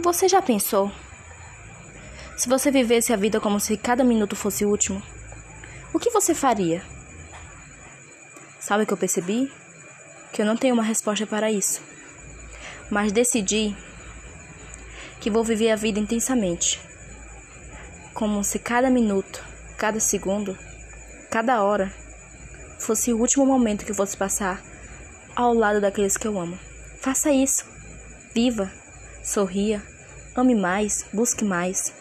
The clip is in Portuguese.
Você já pensou? Se você vivesse a vida como se cada minuto fosse o último, o que você faria? Sabe o que eu percebi? Que eu não tenho uma resposta para isso. Mas decidi que vou viver a vida intensamente. Como se cada minuto, cada segundo, cada hora fosse o último momento que eu fosse passar ao lado daqueles que eu amo. Faça isso. Viva. Sorria, ame mais, busque mais.